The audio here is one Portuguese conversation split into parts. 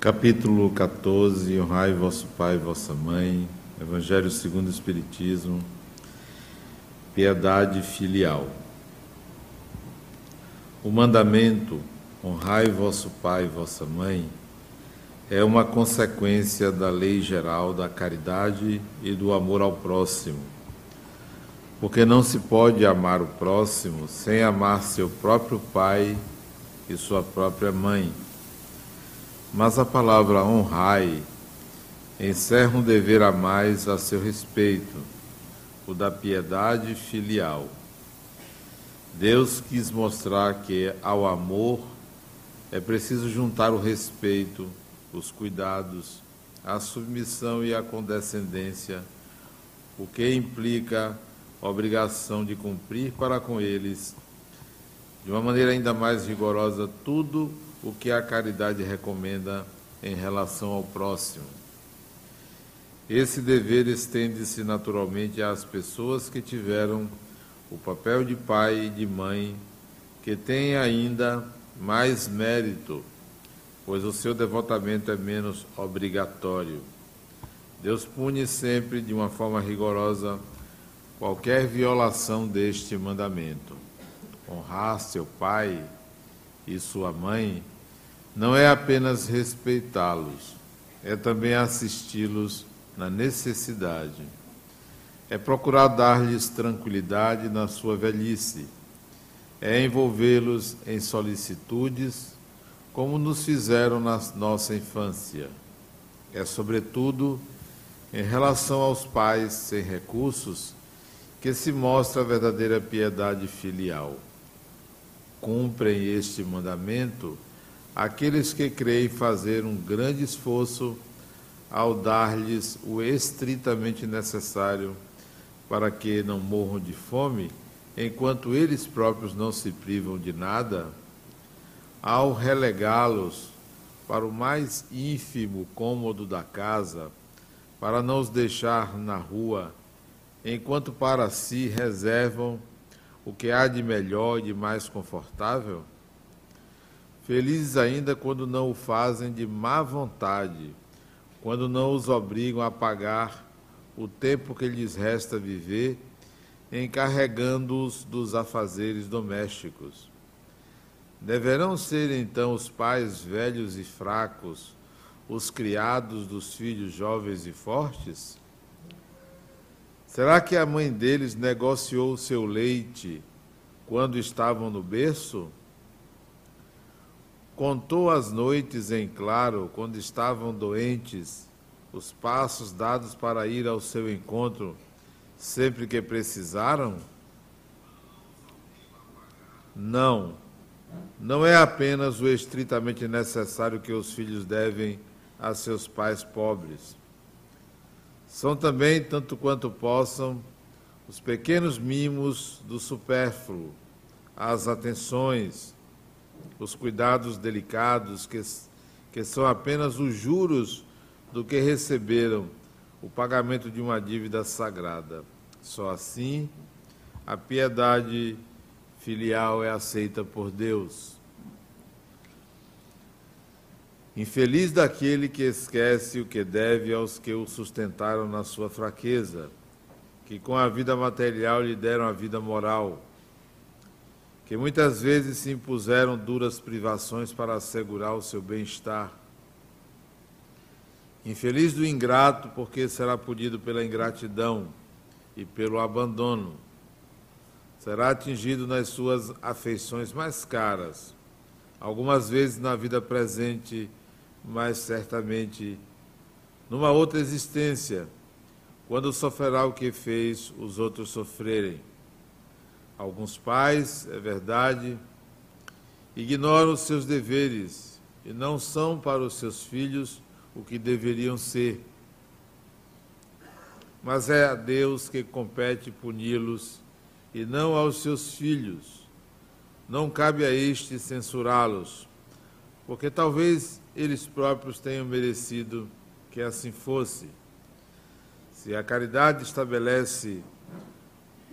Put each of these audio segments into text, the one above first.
Capítulo 14: Honrai vosso pai e vossa mãe. Evangelho segundo o Espiritismo. Piedade filial. O mandamento honrai vosso pai e vossa mãe é uma consequência da lei geral da caridade e do amor ao próximo. Porque não se pode amar o próximo sem amar seu próprio pai e sua própria mãe. Mas a palavra honrai encerra um dever a mais a seu respeito, o da piedade filial. Deus quis mostrar que ao amor é preciso juntar o respeito, os cuidados, a submissão e a condescendência, o que implica a obrigação de cumprir para com eles, de uma maneira ainda mais rigorosa, tudo o que a caridade recomenda em relação ao próximo. Esse dever estende-se naturalmente às pessoas que tiveram o papel de pai e de mãe, que têm ainda mais mérito, pois o seu devotamento é menos obrigatório. Deus pune sempre de uma forma rigorosa qualquer violação deste mandamento. Honrar seu pai e sua mãe não é apenas respeitá-los, é também assisti-los na necessidade. É procurar dar-lhes tranquilidade na sua velhice. É envolvê-los em solicitudes, como nos fizeram na nossa infância. É, sobretudo, em relação aos pais sem recursos, que se mostra a verdadeira piedade filial. Cumprem este mandamento aqueles que creem fazer um grande esforço ao dar-lhes o estritamente necessário para que não morram de fome, enquanto eles próprios não se privam de nada, ao relegá-los para o mais ínfimo cômodo da casa, para não os deixar na rua, enquanto para si reservam o que há de melhor e de mais confortável? Felizes ainda quando não o fazem de má vontade, quando não os obrigam a pagar o tempo que lhes resta viver, encarregando-os dos afazeres domésticos. Deverão ser então os pais velhos e fracos os criados dos filhos jovens e fortes? Será que a mãe deles negociou seu leite quando estavam no berço? Contou as noites em claro, quando estavam doentes, os passos dados para ir ao seu encontro sempre que precisaram? Não. Não é apenas o estritamente necessário que os filhos devem a seus pais pobres. São também, tanto quanto possam, os pequenos mimos do supérfluo, as atenções, os cuidados delicados, que, que são apenas os juros do que receberam o pagamento de uma dívida sagrada. Só assim a piedade filial é aceita por Deus. Infeliz daquele que esquece o que deve aos que o sustentaram na sua fraqueza, que com a vida material lhe deram a vida moral que muitas vezes se impuseram duras privações para assegurar o seu bem-estar. Infeliz do ingrato, porque será punido pela ingratidão e pelo abandono. Será atingido nas suas afeições mais caras, algumas vezes na vida presente, mas certamente numa outra existência, quando sofrerá o que fez os outros sofrerem. Alguns pais, é verdade, ignoram os seus deveres e não são para os seus filhos o que deveriam ser. Mas é a Deus que compete puni-los e não aos seus filhos. Não cabe a este censurá-los, porque talvez eles próprios tenham merecido que assim fosse. Se a caridade estabelece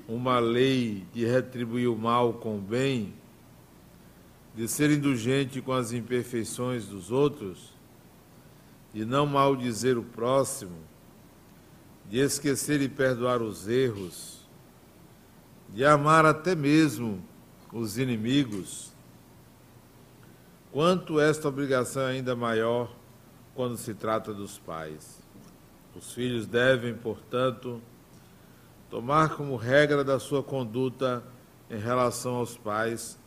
uma lei de retribuir o mal com o bem, de ser indulgente com as imperfeições dos outros, de não maldizer o próximo, de esquecer e perdoar os erros, de amar até mesmo os inimigos, quanto esta obrigação é ainda maior quando se trata dos pais. Os filhos devem, portanto, tomar como regra da sua conduta em relação aos pais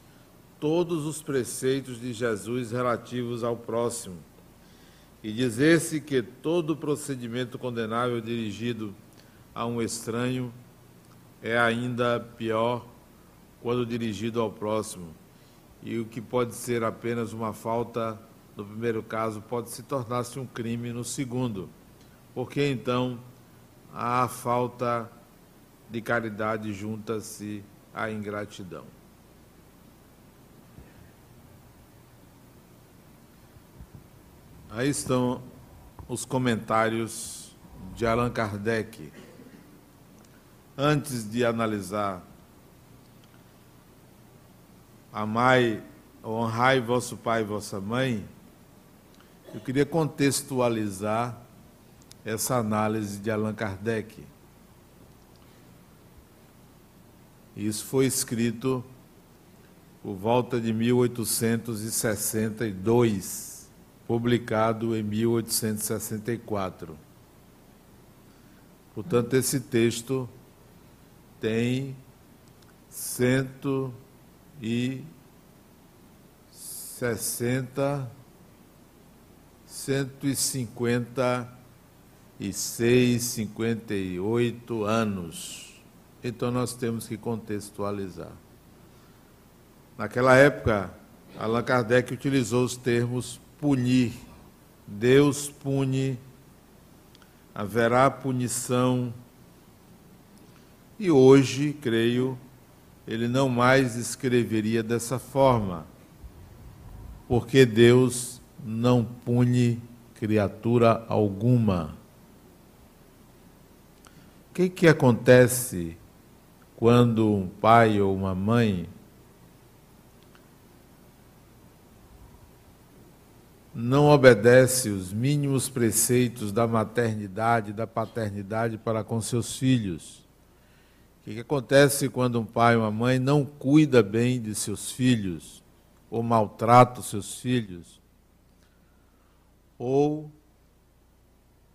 todos os preceitos de Jesus relativos ao próximo e dizer-se que todo procedimento condenável dirigido a um estranho é ainda pior quando dirigido ao próximo. E o que pode ser apenas uma falta no primeiro caso pode se tornar-se um crime no segundo, porque então a falta de caridade junta-se à ingratidão. Aí estão os comentários de Allan Kardec. Antes de analisar Amai, honrai vosso pai e vossa mãe, eu queria contextualizar essa análise de Allan Kardec. Isso foi escrito por volta de 1862 publicado em 1864. Portanto, esse texto tem cento e sessenta, cento e cinquenta e seis, cinquenta e oito anos. Então nós temos que contextualizar. Naquela época, Allan Kardec utilizou os termos punir. Deus pune, haverá punição. E hoje, creio, ele não mais escreveria dessa forma, porque Deus não pune criatura alguma. O que, que acontece quando um pai ou uma mãe não obedece os mínimos preceitos da maternidade, da paternidade para com seus filhos. O que, acontece quando um pai ou uma mãe não cuida bem de seus filhos, ou maltrata os seus filhos, ou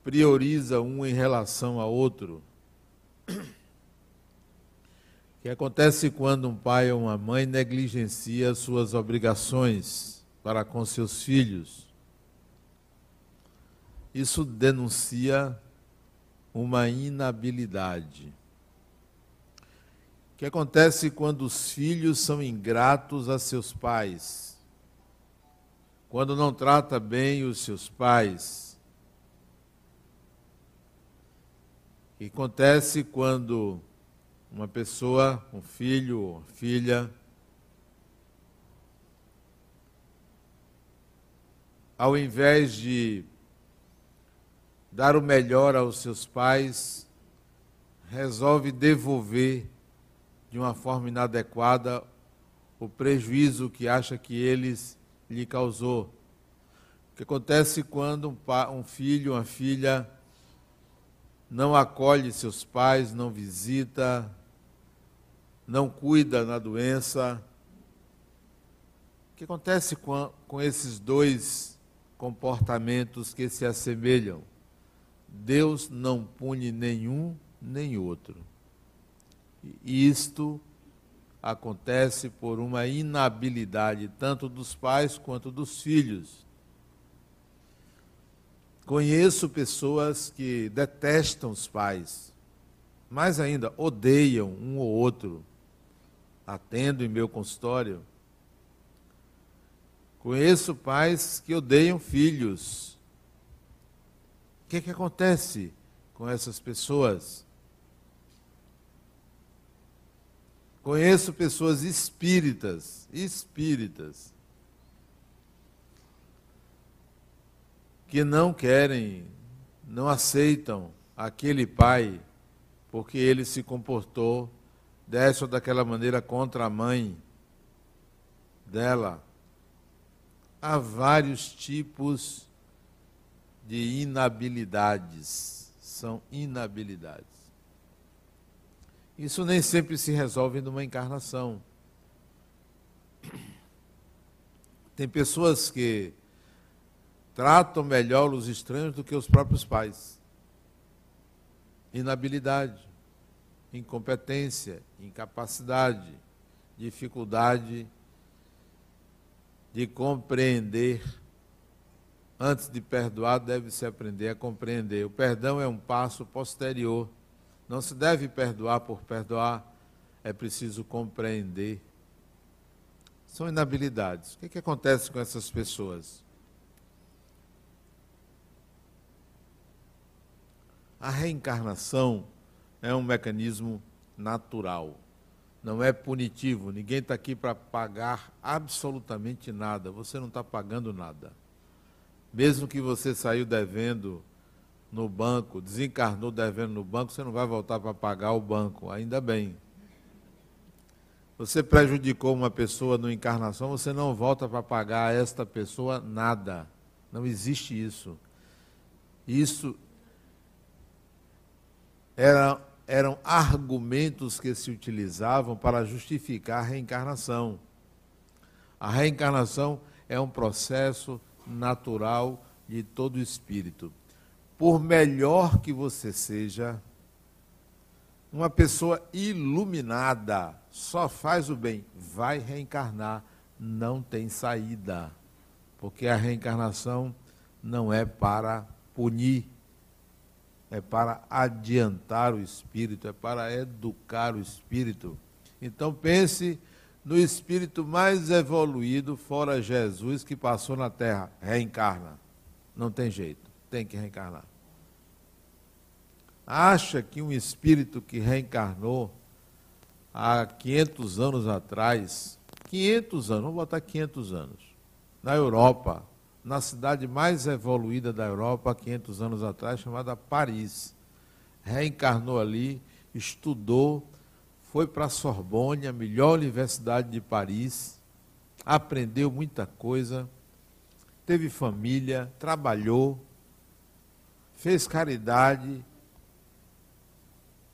prioriza um em relação a outro? Que acontece quando um pai ou uma mãe negligencia suas obrigações para com seus filhos? Isso denuncia uma inabilidade. O que acontece quando os filhos são ingratos a seus pais? Quando não trata bem os seus pais? O que acontece quando uma pessoa, um filho filha, ao invés de dar o melhor aos seus pais, resolve devolver de uma forma inadequada o prejuízo que acha que eles lhe causou. O que acontece quando um, um filho, uma filha não acolhe seus pais, não visita, não cuida na doença. O que acontece com, com esses dois comportamentos que se assemelham? Deus não pune nenhum nem outro. E isto acontece por uma inabilidade tanto dos pais quanto dos filhos. Conheço pessoas que detestam os pais, mais ainda, odeiam um ou outro. Atendo em meu consultório. Conheço pais que odeiam filhos que, que acontece com essas pessoas? Conheço pessoas espíritas, espíritas, que não querem, não aceitam aquele pai porque ele se comportou dessa ou daquela maneira contra a mãe dela. Há vários tipos de inabilidades. São inabilidades. Isso nem sempre se resolve numa encarnação. Tem pessoas que tratam melhor os estranhos do que os próprios pais. Inabilidade, incompetência, incapacidade, dificuldade de compreender. Antes de perdoar, deve-se aprender a compreender. O perdão é um passo posterior. Não se deve perdoar por perdoar, é preciso compreender. São inabilidades. O que, é que acontece com essas pessoas? A reencarnação é um mecanismo natural, não é punitivo. Ninguém está aqui para pagar absolutamente nada. Você não está pagando nada. Mesmo que você saiu devendo no banco, desencarnou devendo no banco, você não vai voltar para pagar o banco, ainda bem. Você prejudicou uma pessoa no encarnação, você não volta para pagar a esta pessoa nada. Não existe isso. Isso era, eram argumentos que se utilizavam para justificar a reencarnação. A reencarnação é um processo natural de todo espírito. Por melhor que você seja, uma pessoa iluminada só faz o bem, vai reencarnar, não tem saída. Porque a reencarnação não é para punir, é para adiantar o espírito, é para educar o espírito. Então pense no espírito mais evoluído, fora Jesus, que passou na terra, reencarna. Não tem jeito, tem que reencarnar acha que um espírito que reencarnou há 500 anos atrás, 500 anos, vamos botar 500 anos, na Europa, na cidade mais evoluída da Europa, há 500 anos atrás, chamada Paris. Reencarnou ali, estudou, foi para a Sorbonne, a melhor universidade de Paris, aprendeu muita coisa, teve família, trabalhou, fez caridade,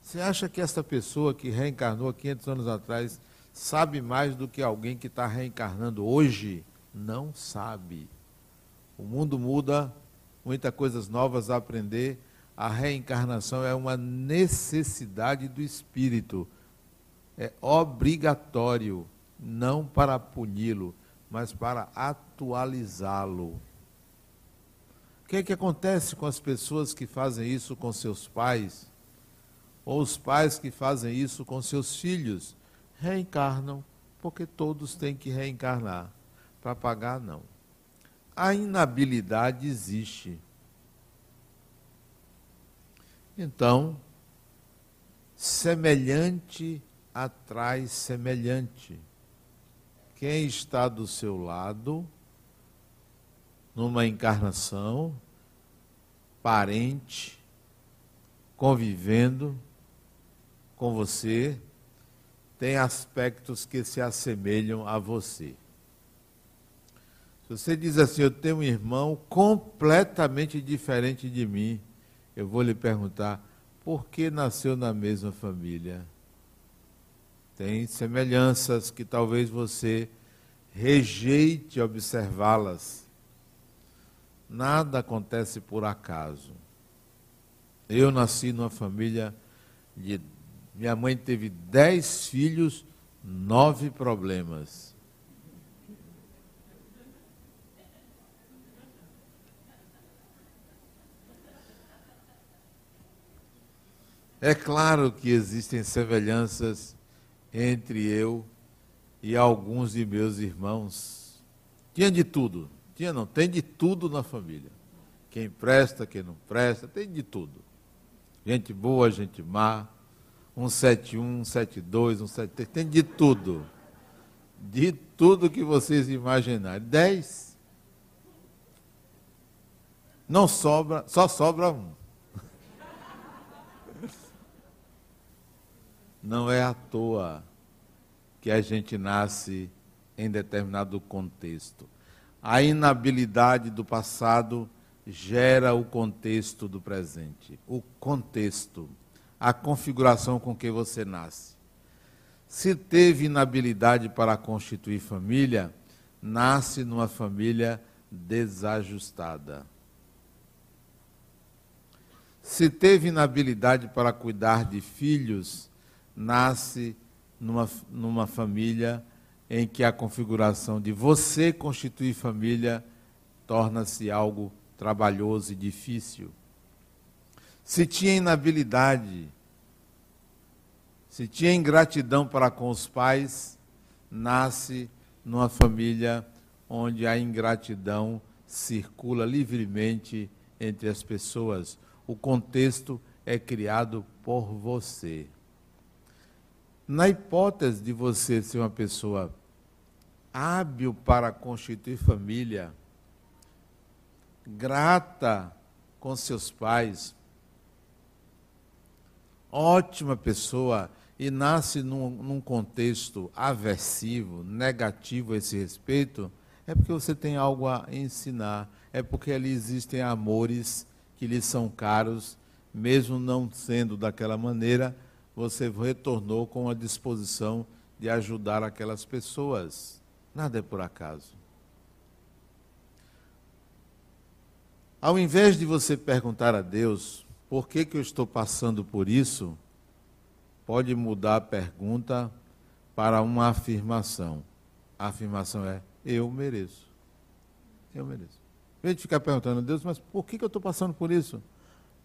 você acha que essa pessoa que reencarnou 500 anos atrás sabe mais do que alguém que está reencarnando hoje? Não sabe. O mundo muda, muitas coisas novas a aprender. A reencarnação é uma necessidade do espírito. É obrigatório, não para puni-lo, mas para atualizá-lo. O que, é que acontece com as pessoas que fazem isso com seus pais? ou os pais que fazem isso com seus filhos, reencarnam, porque todos têm que reencarnar. Para pagar, não. A inabilidade existe. Então, semelhante atrai semelhante. Quem está do seu lado, numa encarnação, parente, convivendo, com você tem aspectos que se assemelham a você. Você diz assim, eu tenho um irmão completamente diferente de mim, eu vou lhe perguntar, por que nasceu na mesma família? Tem semelhanças que talvez você rejeite observá-las. Nada acontece por acaso. Eu nasci numa família de minha mãe teve dez filhos, nove problemas. É claro que existem semelhanças entre eu e alguns de meus irmãos. Tinha de tudo. Tinha não, tem de tudo na família. Quem presta, quem não presta, tem de tudo. Gente boa, gente má 171, 172, 173, tem de tudo. De tudo que vocês imaginarem. 10. Não sobra, só sobra um. Não é à toa que a gente nasce em determinado contexto. A inabilidade do passado gera o contexto do presente. O contexto, a configuração com que você nasce. Se teve inabilidade para constituir família, nasce numa família desajustada. Se teve inabilidade para cuidar de filhos, nasce numa, numa família em que a configuração de você constituir família torna-se algo trabalhoso e difícil. Se tinha inabilidade, se tinha ingratidão para com os pais, nasce numa família onde a ingratidão circula livremente entre as pessoas. O contexto é criado por você. Na hipótese de você ser uma pessoa hábil para constituir família, grata com seus pais, ótima pessoa e nasce num, num, contexto aversivo, negativo a esse respeito, é porque você tem algo a ensinar, é porque ali existem amores que lhe são caros, mesmo não sendo daquela maneira você retornou com a disposição de ajudar aquelas pessoas. Nada é por acaso. Ao invés de você perguntar a Deus por que, que eu estou passando por isso, pode mudar a pergunta para uma afirmação. A afirmação é: eu mereço. Eu mereço. Em vez de ficar perguntando a Deus, mas por que, que eu estou passando por isso?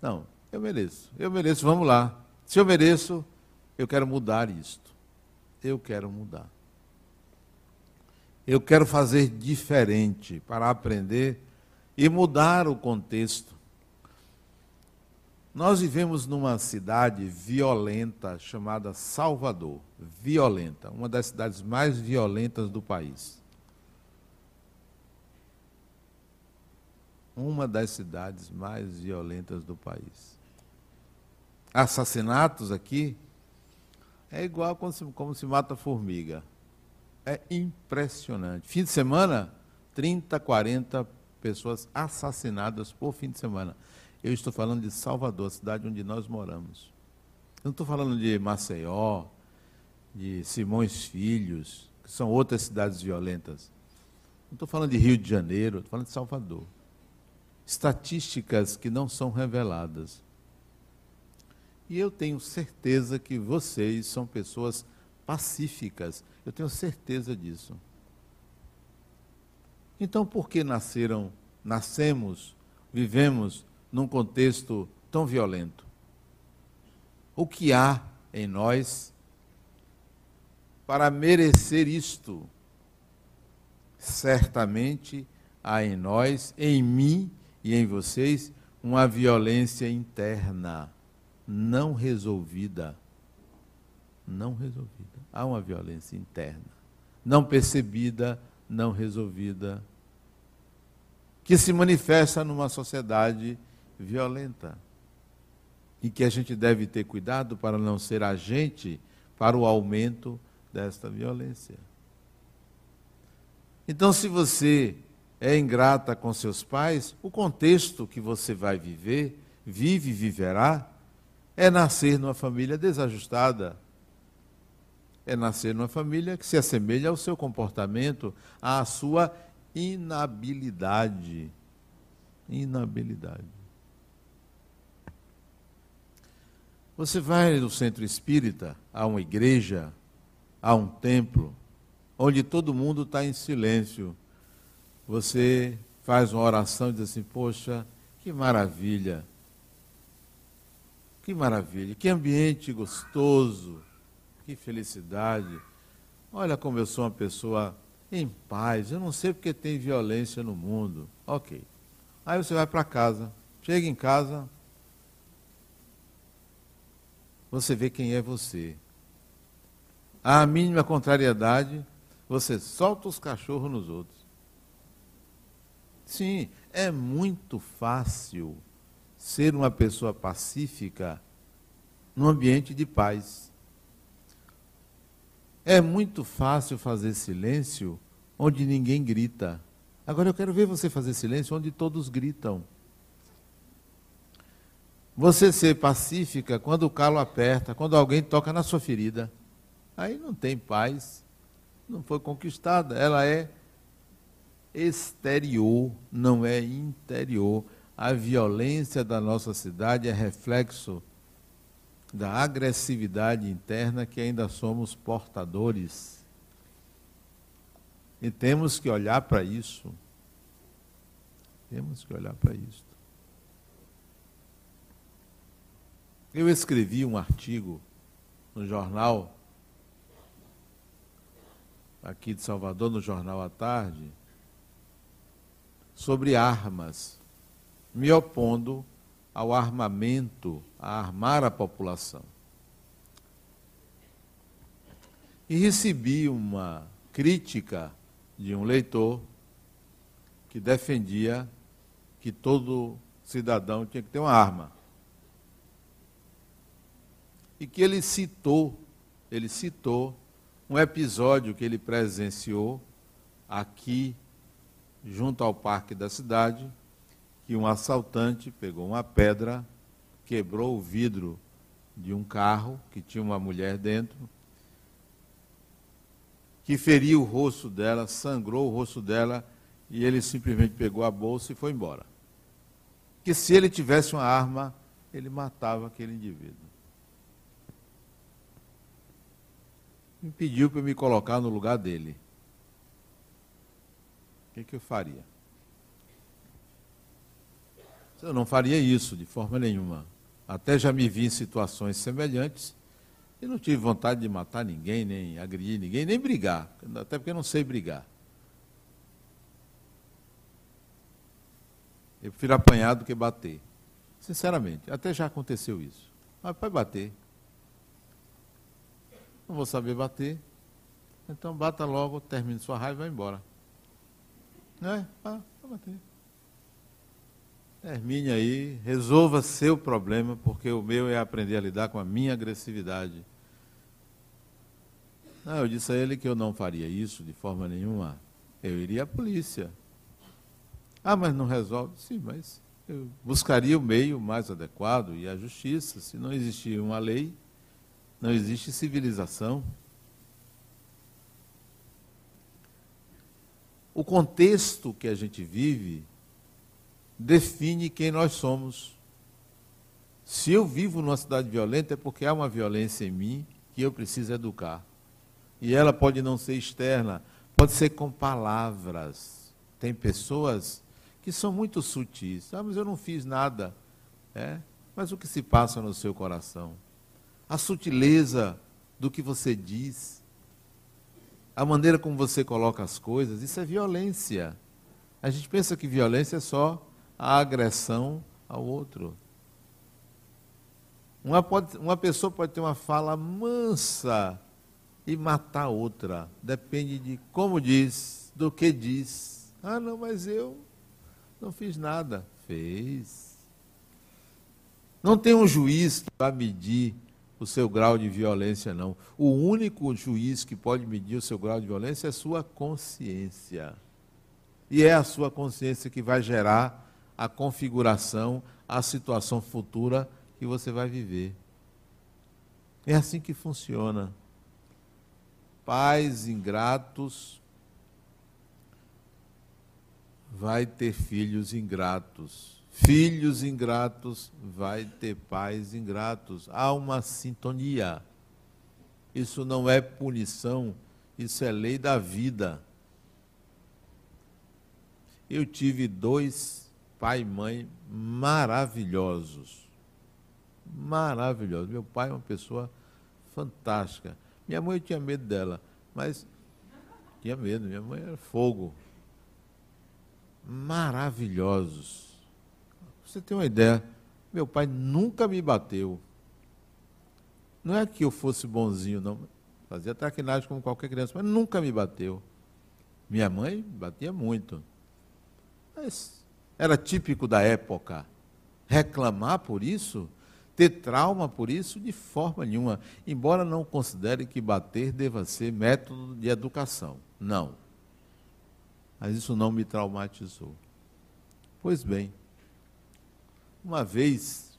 Não, eu mereço. Eu mereço, vamos lá. Se eu mereço, eu quero mudar isto. Eu quero mudar. Eu quero fazer diferente para aprender e mudar o contexto. Nós vivemos numa cidade violenta chamada Salvador. Violenta, uma das cidades mais violentas do país. Uma das cidades mais violentas do país assassinatos aqui é igual como se, como se mata formiga. É impressionante. Fim de semana, 30, 40 pessoas assassinadas por fim de semana. Eu estou falando de Salvador, a cidade onde nós moramos. Eu não estou falando de Maceió, de Simões Filhos, que são outras cidades violentas. Não estou falando de Rio de Janeiro, estou falando de Salvador. Estatísticas que não são reveladas. E eu tenho certeza que vocês são pessoas pacíficas. Eu tenho certeza disso. Então, por que nasceram, nascemos, vivemos num contexto tão violento? O que há em nós para merecer isto? Certamente há em nós, em mim e em vocês, uma violência interna não resolvida. Não resolvida. Há uma violência interna, não percebida, não resolvida, que se manifesta numa sociedade violenta. E que a gente deve ter cuidado para não ser agente para o aumento desta violência. Então, se você é ingrata com seus pais, o contexto que você vai viver, vive e viverá, é nascer numa família desajustada. É nascer numa família que se assemelha ao seu comportamento, à sua inabilidade. Inabilidade. Você vai no centro espírita, a uma igreja, a um templo, onde todo mundo está em silêncio. Você faz uma oração e diz assim: Poxa, que maravilha! Que maravilha, que ambiente gostoso, que felicidade. Olha como eu sou uma pessoa em paz, eu não sei porque tem violência no mundo. Ok. Aí você vai para casa, chega em casa, você vê quem é você. A mínima contrariedade, você solta os cachorros nos outros. Sim, é muito fácil ser uma pessoa pacífica num ambiente de paz. É muito fácil fazer silêncio onde ninguém grita. Agora eu quero ver você fazer silêncio onde todos gritam. Você ser pacífica quando o calo aperta, quando alguém toca na sua ferida. Aí não tem paz, não foi conquistada. Ela é exterior, não é interior. A violência da nossa cidade é reflexo da agressividade interna que ainda somos portadores. E temos que olhar para isso. Temos que olhar para isso. Eu escrevi um artigo no jornal, aqui de Salvador, no Jornal à Tarde, sobre armas, me opondo ao armamento, a armar a população. E recebi uma crítica de um leitor que defendia que todo cidadão tinha que ter uma arma e que ele citou, ele citou um episódio que ele presenciou aqui junto ao parque da cidade, que um assaltante pegou uma pedra, quebrou o vidro de um carro que tinha uma mulher dentro, que feriu o rosto dela, sangrou o rosto dela e ele simplesmente pegou a bolsa e foi embora. Que se ele tivesse uma arma, ele matava aquele indivíduo. me pediu para me colocar no lugar dele. O que, que eu faria? Eu não faria isso de forma nenhuma. Até já me vi em situações semelhantes e não tive vontade de matar ninguém, nem agredir ninguém, nem brigar, até porque eu não sei brigar. Eu prefiro apanhar do que bater. Sinceramente, até já aconteceu isso. Mas pode bater não vou saber bater. Então bata logo, termine sua raiva e vai embora. Não é? Ah, bater. Termine aí, resolva seu problema, porque o meu é aprender a lidar com a minha agressividade. Não, eu disse a ele que eu não faria isso de forma nenhuma. Eu iria à polícia. Ah, mas não resolve? Sim, mas eu buscaria o meio mais adequado e a justiça. Se não existir uma lei, não existe civilização. O contexto que a gente vive define quem nós somos. Se eu vivo numa cidade violenta é porque há uma violência em mim que eu preciso educar. E ela pode não ser externa, pode ser com palavras. Tem pessoas que são muito sutis. Ah, mas eu não fiz nada. É, mas o que se passa no seu coração? a sutileza do que você diz, a maneira como você coloca as coisas, isso é violência. A gente pensa que violência é só a agressão ao outro. Uma, pode, uma pessoa pode ter uma fala mansa e matar outra. Depende de como diz, do que diz. Ah, não, mas eu não fiz nada. Fez. Não tem um juiz para medir o seu grau de violência, não. O único juiz que pode medir o seu grau de violência é a sua consciência. E é a sua consciência que vai gerar a configuração, a situação futura que você vai viver. É assim que funciona. Pais ingratos vai ter filhos ingratos. Filhos ingratos vai ter pais ingratos. Há uma sintonia. Isso não é punição, isso é lei da vida. Eu tive dois pai e mãe maravilhosos. Maravilhosos. Meu pai é uma pessoa fantástica. Minha mãe tinha medo dela, mas tinha medo, minha mãe era fogo. Maravilhosos você tem uma ideia, meu pai nunca me bateu. Não é que eu fosse bonzinho, não. Fazia traquinagem como qualquer criança, mas nunca me bateu. Minha mãe batia muito. Mas era típico da época. Reclamar por isso, ter trauma por isso, de forma nenhuma. Embora não considere que bater deva ser método de educação. Não. Mas isso não me traumatizou. Pois bem, uma vez,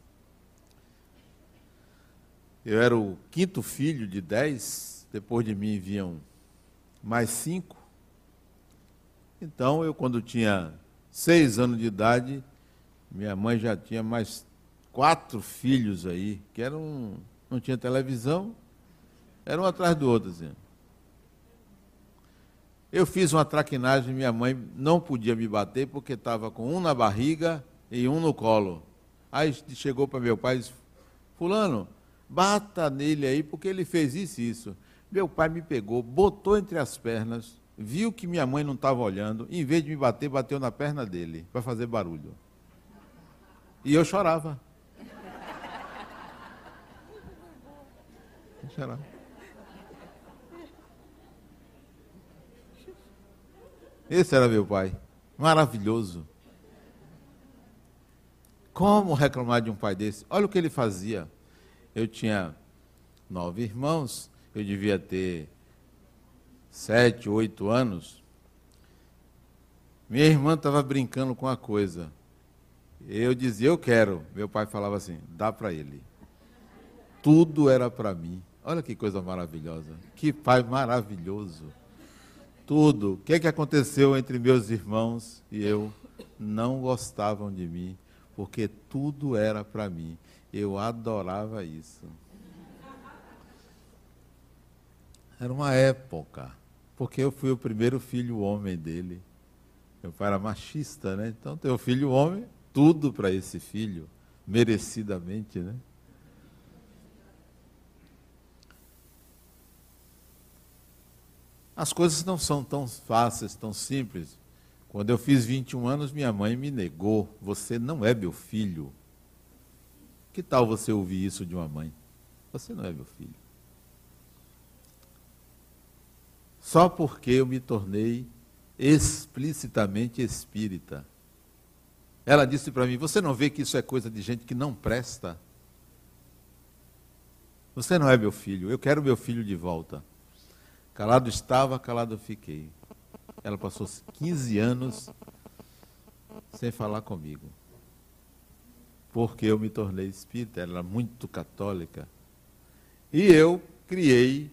Eu era o quinto filho de dez, depois de mim vinham mais cinco. Então, eu, quando tinha seis anos de idade, minha mãe já tinha mais quatro filhos aí, que eram, não tinha televisão, era um atrás do outro. Assim. Eu fiz uma traquinagem, minha mãe não podia me bater porque estava com um na barriga e um no colo. Aí chegou para meu pai e disse, fulano, bata nele aí porque ele fez isso e isso. Meu pai me pegou, botou entre as pernas, viu que minha mãe não estava olhando, em vez de me bater, bateu na perna dele, para fazer barulho. E eu chorava. Eu chorava. Esse era meu pai. Maravilhoso. Como reclamar de um pai desse? Olha o que ele fazia. Eu tinha nove irmãos, eu devia ter sete, oito anos. Minha irmã estava brincando com a coisa. Eu dizia, eu quero. Meu pai falava assim, dá para ele. Tudo era para mim. Olha que coisa maravilhosa. Que pai maravilhoso tudo. O que, é que aconteceu entre meus irmãos e eu? Não gostavam de mim, porque tudo era para mim. Eu adorava isso. Era uma época, porque eu fui o primeiro filho homem dele. Meu pai era machista, né? Então, teu filho homem, tudo para esse filho, merecidamente, né? As coisas não são tão fáceis, tão simples. Quando eu fiz 21 anos, minha mãe me negou: Você não é meu filho. Que tal você ouvir isso de uma mãe? Você não é meu filho. Só porque eu me tornei explicitamente espírita. Ela disse para mim: Você não vê que isso é coisa de gente que não presta? Você não é meu filho, eu quero meu filho de volta. Calado estava, calado fiquei. Ela passou 15 anos sem falar comigo. Porque eu me tornei espírita, ela era muito católica. E eu criei,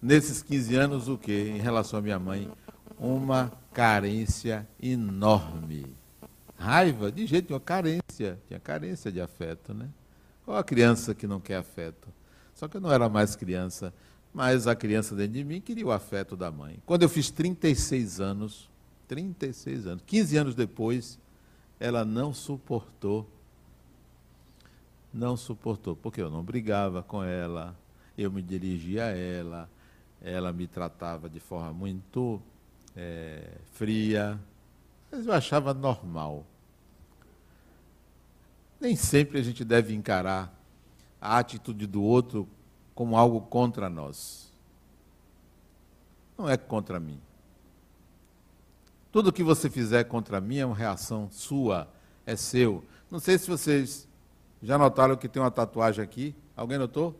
nesses 15 anos, o que? Em relação à minha mãe, uma carência enorme. Raiva, de jeito nenhum, carência. Tinha carência de afeto, né? Qual a criança que não quer afeto? Só que eu não era mais criança. Mas a criança dentro de mim queria o afeto da mãe. Quando eu fiz 36 anos, 36 anos, 15 anos depois, ela não suportou. Não suportou, porque eu não brigava com ela, eu me dirigia a ela, ela me tratava de forma muito é, fria, mas eu achava normal. Nem sempre a gente deve encarar a atitude do outro como algo contra nós. Não é contra mim. Tudo que você fizer contra mim é uma reação sua, é seu. Não sei se vocês já notaram que tem uma tatuagem aqui. Alguém notou?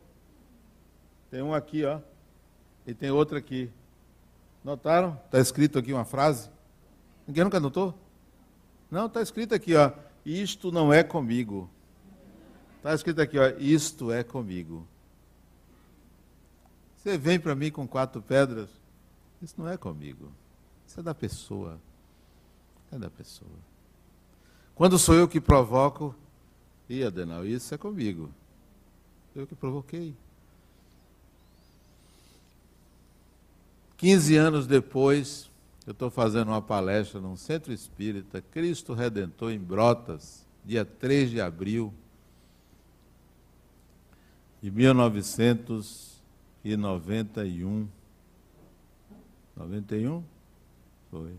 Tem um aqui, ó. E tem outra aqui. Notaram? Está escrito aqui uma frase. Ninguém nunca notou? Não, está escrito aqui, ó. Isto não é comigo. Está escrito aqui, ó. Isto é comigo. Você vem para mim com quatro pedras. Isso não é comigo. Isso é da pessoa. É da pessoa. Quando sou eu que provoco, e Adenal, isso é comigo. Eu que provoquei. Quinze anos depois, eu estou fazendo uma palestra num centro espírita, Cristo Redentor em Brotas, dia 3 de abril de 1900 e 91. 91? Foi.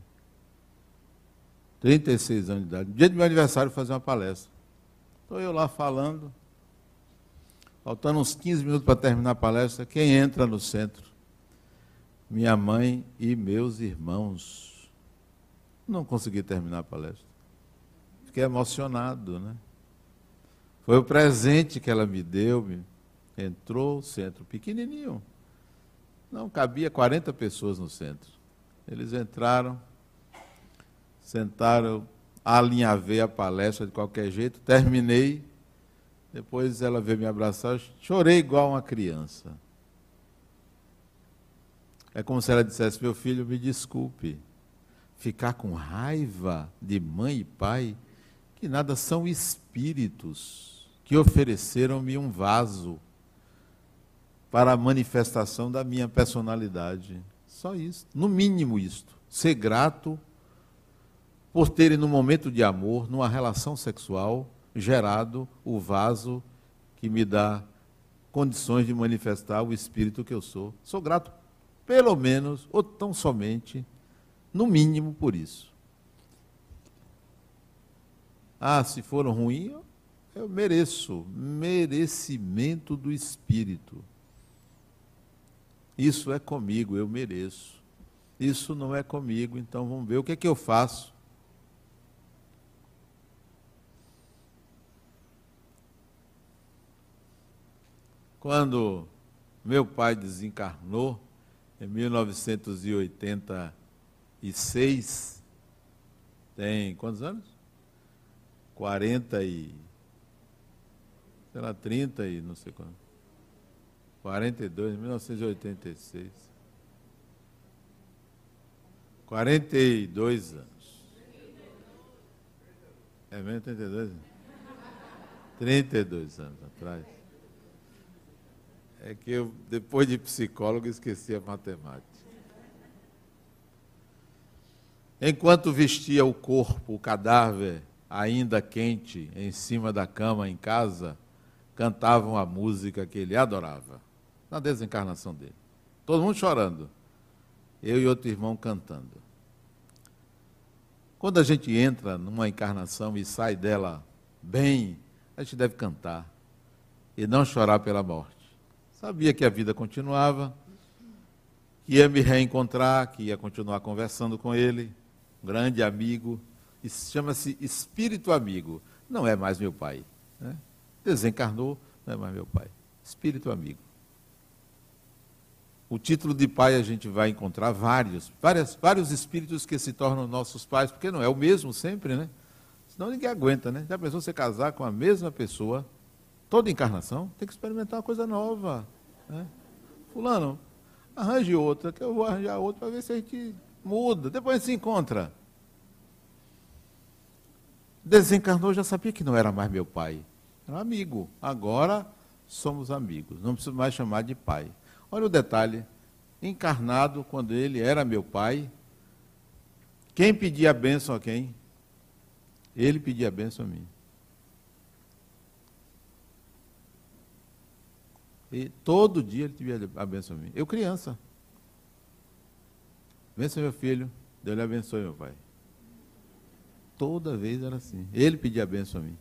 36 anos de idade. No dia do meu aniversário, fazer uma palestra. Estou eu lá falando. Faltando uns 15 minutos para terminar a palestra, quem entra no centro? Minha mãe e meus irmãos. Não consegui terminar a palestra. Fiquei emocionado, né? Foi o presente que ela me deu, Entrou o centro pequenininho. Não cabia 40 pessoas no centro. Eles entraram, sentaram, alinhavei a palestra de qualquer jeito, terminei. Depois ela veio me abraçar, chorei igual uma criança. É como se ela dissesse: Meu filho, me desculpe. Ficar com raiva de mãe e pai, que nada são espíritos que ofereceram-me um vaso para a manifestação da minha personalidade. Só isso. No mínimo isto. Ser grato por terem, no momento de amor, numa relação sexual, gerado o vaso que me dá condições de manifestar o espírito que eu sou. Sou grato, pelo menos, ou tão somente, no mínimo, por isso. Ah, se foram ruins, eu mereço. Merecimento do espírito. Isso é comigo, eu mereço. Isso não é comigo, então vamos ver o que é que eu faço Quando meu pai desencarnou, em 1986, tem quantos anos? 40 e. sei lá, 30 e não sei quanto. 42, 1986. 42 anos. É mesmo 32? 32 anos atrás. É que eu, depois de psicólogo, esqueci a matemática. Enquanto vestia o corpo, o cadáver, ainda quente, em cima da cama em casa, cantavam a música que ele adorava, na desencarnação dele. Todo mundo chorando. Eu e outro irmão cantando. Quando a gente entra numa encarnação e sai dela bem, a gente deve cantar e não chorar pela morte. Sabia que a vida continuava, que ia me reencontrar, que ia continuar conversando com ele, um grande amigo, chama-se espírito amigo. Não é mais meu pai. Né? Desencarnou, não é mais meu pai. Espírito amigo. O título de pai a gente vai encontrar vários, várias, vários espíritos que se tornam nossos pais, porque não é o mesmo sempre, né? Senão ninguém aguenta, né? Já pensou você casar com a mesma pessoa Toda encarnação tem que experimentar uma coisa nova. Né? Fulano, arranje outra, que eu vou arranjar outra para ver se a gente muda. Depois a gente se encontra. Desencarnou, já sabia que não era mais meu pai. Era amigo. Agora somos amigos. Não preciso mais chamar de pai. Olha o detalhe. Encarnado, quando ele era meu pai, quem pedia a bênção a quem? Ele pedia a bênção a mim. E todo dia ele pedia a benção a mim. Eu criança. Benção meu filho, Deus lhe abençoe, meu pai. Toda vez era assim. Ele pedia a benção a mim.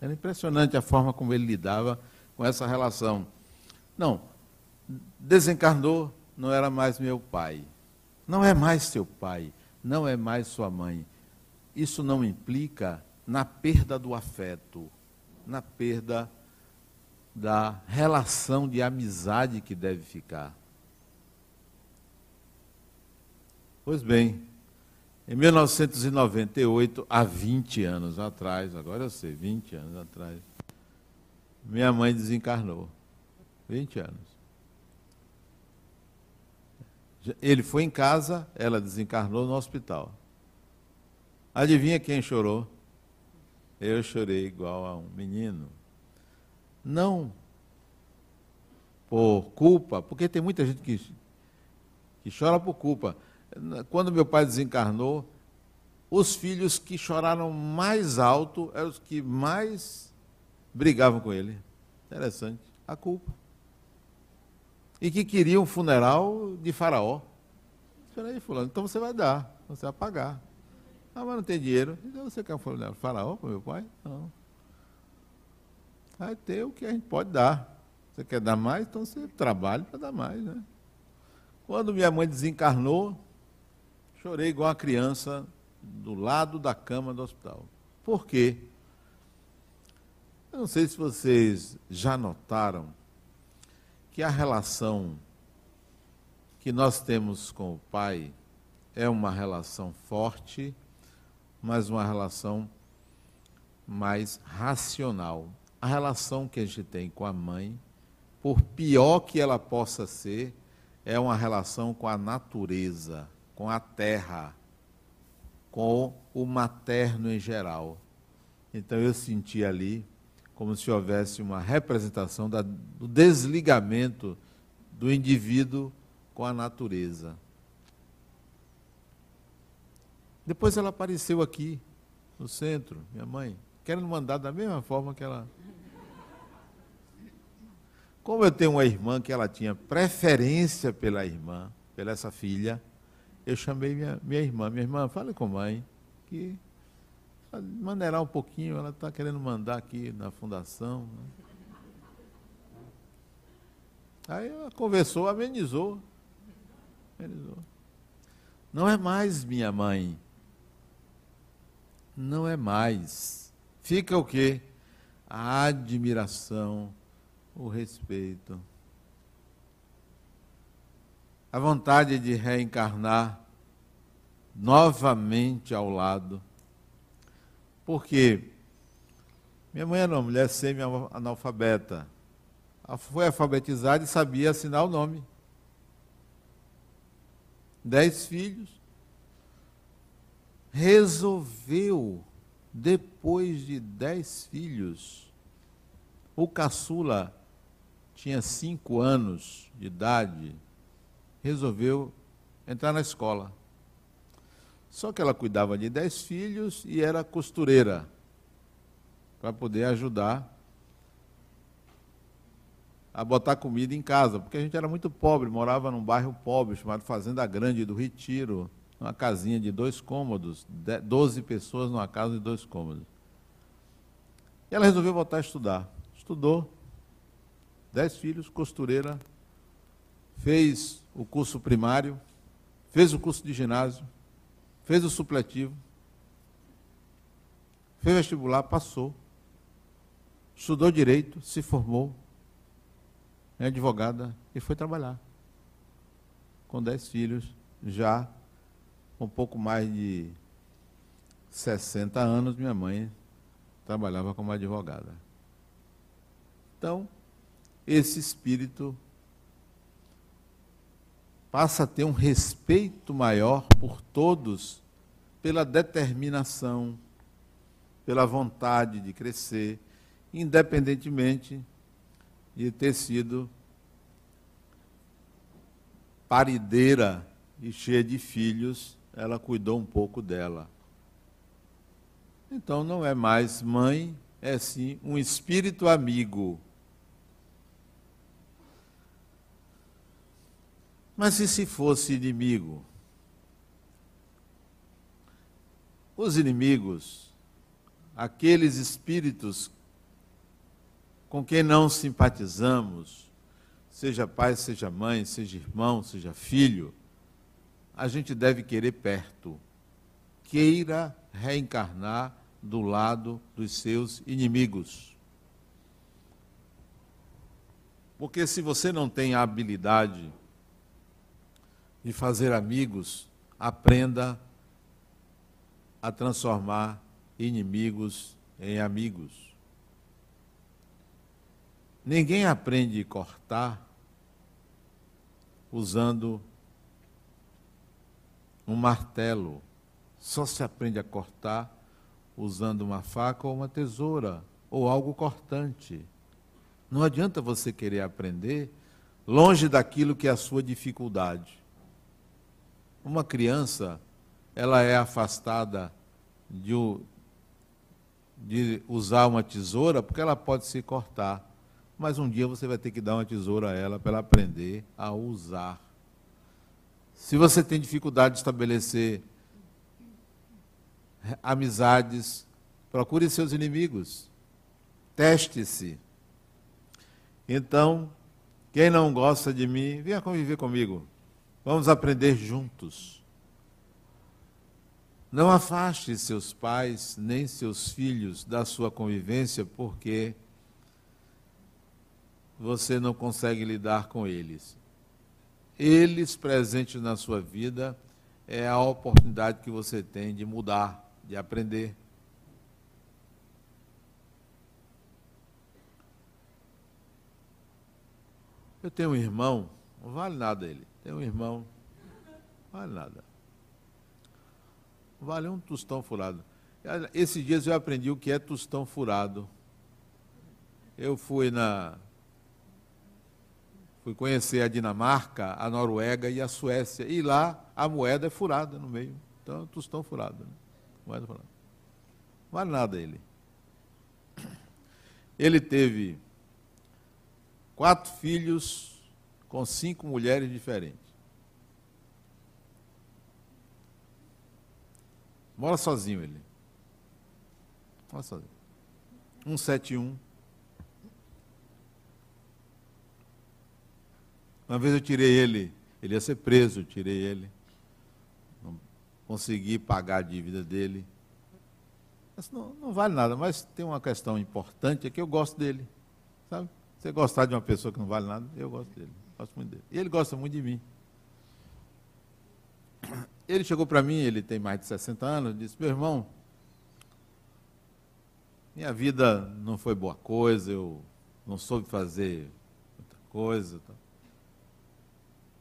Era impressionante a forma como ele lidava com essa relação. Não, desencarnou, não era mais meu pai. Não é mais seu pai. Não é mais sua mãe. Isso não implica na perda do afeto, na perda da relação de amizade que deve ficar. Pois bem, em 1998, há 20 anos atrás, agora eu sei, 20 anos atrás, minha mãe desencarnou. 20 anos. Ele foi em casa, ela desencarnou no hospital. Adivinha quem chorou? Eu chorei igual a um menino. Não por culpa, porque tem muita gente que, que chora por culpa. Quando meu pai desencarnou, os filhos que choraram mais alto eram os que mais brigavam com ele. Interessante. A culpa. E que queriam um funeral de faraó. Falei, fulano, então você vai dar, você vai pagar. Ah, mas não tem dinheiro. Então você quer um funeral de faraó para meu pai? Não vai ter o que a gente pode dar. Você quer dar mais? Então você trabalha para dar mais, né? Quando minha mãe desencarnou, chorei igual uma criança do lado da cama do hospital. Por quê? Eu não sei se vocês já notaram que a relação que nós temos com o pai é uma relação forte, mas uma relação mais racional A relação que a gente tem com a mãe, por pior que ela possa ser, é uma relação com a natureza, com a terra, com o materno em geral. Então eu senti ali como se houvesse uma representação da, do desligamento do indivíduo com a natureza. Depois ela apareceu aqui, no centro, minha mãe, querendo mandar da mesma forma que ela. Como eu tenho uma irmã que ela tinha preferência pela irmã, pela essa filha, eu chamei minha, minha irmã. Minha irmã, fale com a mãe, que maneirar um pouquinho, ela está querendo mandar aqui na fundação. Né? Aí ela conversou, amenizou. amenizou. Não é mais minha mãe. Não é mais. Fica o quê? A admiração, o respeito. A vontade de reencarnar novamente ao lado. Porque minha mãe era uma mulher semi-analfabeta foi alfabetizada e sabia assinar o nome. Dez filhos. Resolveu, depois de dez filhos, o caçula tinha cinco anos de idade, resolveu entrar na escola. Só que ela cuidava de dez filhos e era costureira, para poder ajudar a botar comida em casa, porque a gente era muito pobre, morava num bairro pobre chamado Fazenda Grande do Retiro, uma casinha de dois cômodos, doze pessoas numa casa de dois cômodos. E ela resolveu voltar a estudar. Estudou, dez filhos, costureira, fez o curso primário, fez o curso de ginásio, fez o supletivo, fez vestibular, passou, estudou direito, se formou, é advogada e foi trabalhar. Com dez filhos, já um pouco mais de 60 anos, minha mãe trabalhava como advogada. Então, esse espírito passa a ter um respeito maior por todos, pela determinação, pela vontade de crescer, independentemente de ter sido parideira e cheia de filhos, ela cuidou um pouco dela. Então não é mais mãe, é sim um espírito amigo. Mas e se fosse inimigo? Os inimigos, aqueles espíritos com quem não simpatizamos, seja pai, seja mãe, seja irmão, seja filho, a gente deve querer perto. Queira reencarnar do lado dos seus inimigos. Porque se você não tem a habilidade de fazer amigos, aprenda a transformar inimigos em amigos. Ninguém aprende a cortar usando um martelo. Só se aprende a cortar usando uma faca ou uma tesoura ou algo cortante. Não adianta você querer aprender longe daquilo que é a sua dificuldade. Uma criança, ela é afastada de, de usar uma tesoura porque ela pode se cortar mas um dia você vai ter que dar uma tesoura a ela para ela aprender a usar. Se você tem dificuldade de estabelecer amizades, procure seus inimigos. Teste-se. Então, quem não gosta de mim, venha conviver comigo. Vamos aprender juntos. Não afaste seus pais nem seus filhos da sua convivência, porque você não consegue lidar com eles eles presentes na sua vida é a oportunidade que você tem de mudar, de aprender. Eu tenho um irmão, não vale nada ele. Tem um irmão, não vale nada. Não vale um tostão furado. Esses dias eu aprendi o que é tostão furado. Eu fui na Fui conhecer a Dinamarca, a Noruega e a Suécia. E lá a moeda é furada no meio. Então, tostão furado. Né? Moeda furada. Não vale nada ele. Ele teve quatro filhos com cinco mulheres diferentes. Mora sozinho ele. Mora sozinho. 171. Uma vez eu tirei ele, ele ia ser preso, eu tirei ele. Não consegui pagar a dívida dele. Não, não vale nada, mas tem uma questão importante, é que eu gosto dele. Sabe? Você gostar de uma pessoa que não vale nada, eu gosto dele. Gosto muito dele. E ele gosta muito de mim. Ele chegou para mim, ele tem mais de 60 anos, disse: Meu irmão, minha vida não foi boa coisa, eu não soube fazer muita coisa.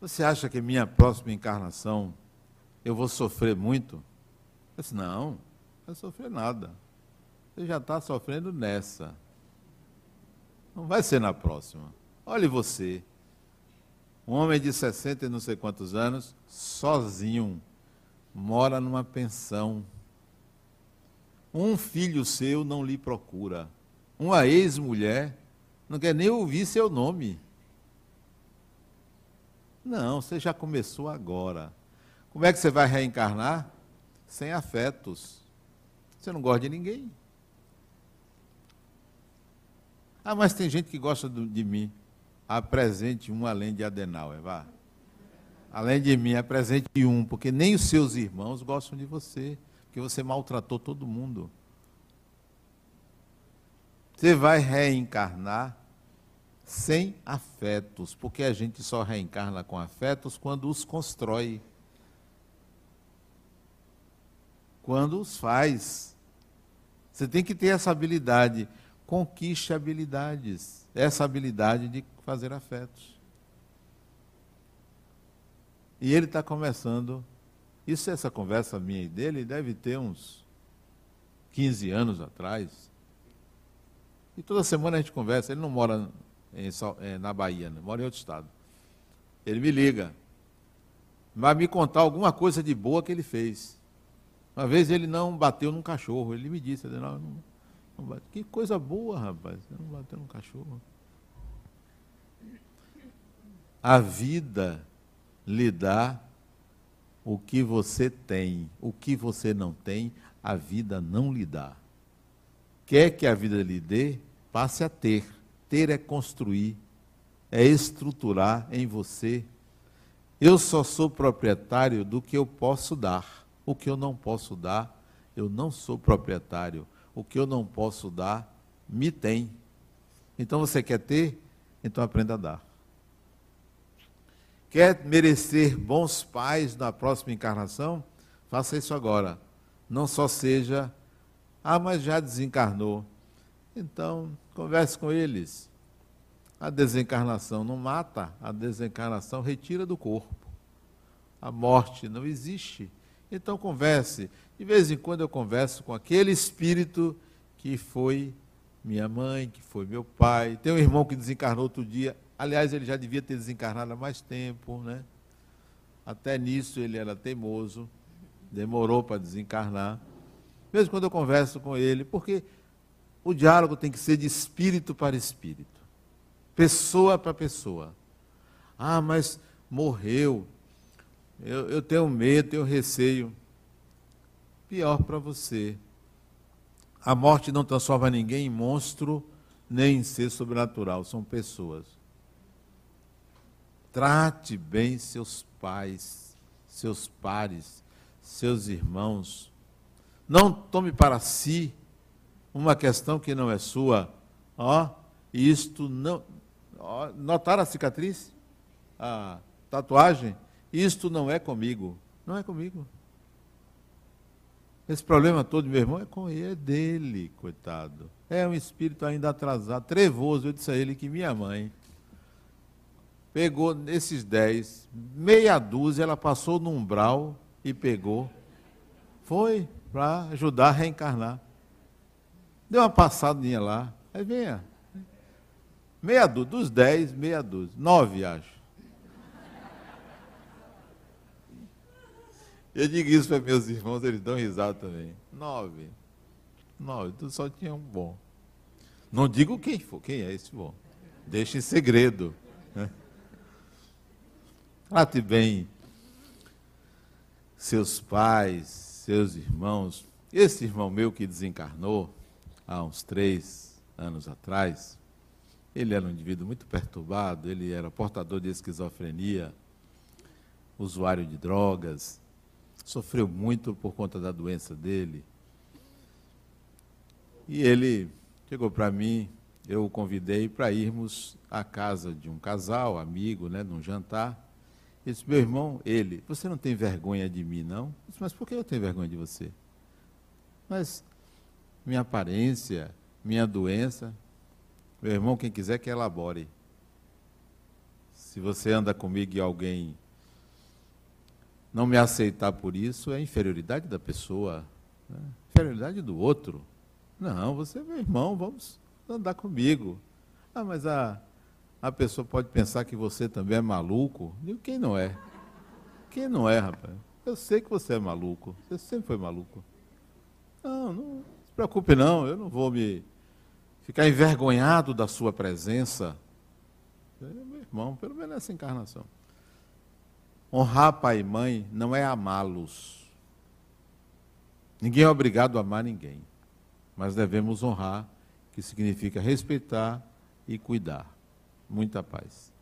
Você acha que minha próxima encarnação eu vou sofrer muito? Eu disse: Não, não vai sofrer nada. Você já está sofrendo nessa. Não vai ser na próxima. Olhe você. Um homem de 60 e não sei quantos anos, sozinho, mora numa pensão. Um filho seu não lhe procura. Uma ex-mulher não quer nem ouvir seu nome. Não, você já começou agora. Como é que você vai reencarnar? Sem afetos. Você não gosta de ninguém. Ah, mas tem gente que gosta de mim. Apresente um além de Adenauer, vá. Além de mim, apresente um, porque nem os seus irmãos gostam de você, porque você maltratou todo mundo. Você vai reencarnar sem afetos, porque a gente só reencarna com afetos quando os constrói. Quando os faz. Você tem que ter essa habilidade. Conquiste habilidades. Essa habilidade de fazer afetos. E ele está começando. Isso, essa conversa minha e dele, deve ter uns 15 anos atrás. E toda semana a gente conversa. Ele não mora em, é, na Bahia, né? mora em outro estado. Ele me liga. Vai me contar alguma coisa de boa que ele fez. Uma vez ele não bateu num cachorro. Ele me disse: não, não, não Que coisa boa, rapaz. Não bateu num cachorro. A vida lhe dá o que você tem. O que você não tem, a vida não lhe dá. Quer que a vida lhe dê, passe a ter. Ter é construir, é estruturar em você. Eu só sou proprietário do que eu posso dar. O que eu não posso dar, eu não sou proprietário. O que eu não posso dar, me tem. Então você quer ter? Então aprenda a dar. Quer merecer bons pais na próxima encarnação? Faça isso agora. Não só seja, ah, mas já desencarnou. Então, converse com eles. A desencarnação não mata, a desencarnação retira do corpo. A morte não existe. Então, converse. De vez em quando eu converso com aquele espírito que foi minha mãe, que foi meu pai. Tem um irmão que desencarnou outro dia. Aliás, ele já devia ter desencarnado há mais tempo, né? Até nisso ele era teimoso, demorou para desencarnar. Mesmo quando eu converso com ele, porque o diálogo tem que ser de espírito para espírito, pessoa para pessoa. Ah, mas morreu. Eu, eu tenho medo, tenho receio. Pior para você. A morte não transforma ninguém em monstro nem em ser sobrenatural, são pessoas. Trate bem seus pais, seus pares, seus irmãos. Não tome para si uma questão que não é sua. Ó, isto não. Ó, notaram a cicatriz? A tatuagem? Isto não é comigo. Não é comigo. Esse problema todo, meu irmão, é com ele, é dele, coitado. É um espírito ainda atrasado, trevoso. Eu disse a ele que minha mãe pegou nesses dez, meia dúzia, ela passou no umbral e pegou. Foi para ajudar a reencarnar. Deu uma passadinha lá. Aí venha. Meia dúzia, dos dez, meia dúzia. Nove, acho. Eu digo isso para meus irmãos, eles dão risada também. Nove. Nove, tu só tinha um bom. Não digo quem for, quem é esse bom. Deixa em segredo. Né? Trate bem seus pais, seus irmãos. Esse irmão meu que desencarnou há uns três anos atrás, ele era um indivíduo muito perturbado, ele era portador de esquizofrenia, usuário de drogas, sofreu muito por conta da doença dele. E ele chegou para mim, eu o convidei para irmos à casa de um casal, amigo, né, num jantar. Ele disse, meu irmão, ele, você não tem vergonha de mim, não? Eu disse, mas por que eu tenho vergonha de você? Mas minha aparência, minha doença, meu irmão, quem quiser que elabore. Se você anda comigo e alguém não me aceitar por isso é inferioridade da pessoa, né? inferioridade do outro. Não, você é meu irmão, vamos andar comigo. Ah, mas a, a pessoa pode pensar que você também é maluco. Digo, quem não é? Quem não é, rapaz? Eu sei que você é maluco. Você sempre foi maluco. Não, não preocupe não, eu não vou me ficar envergonhado da sua presença. É meu irmão, pelo menos nessa encarnação. Honrar pai e mãe não é amá-los. Ninguém é obrigado a amar ninguém. Mas devemos honrar, que significa respeitar e cuidar. Muita paz.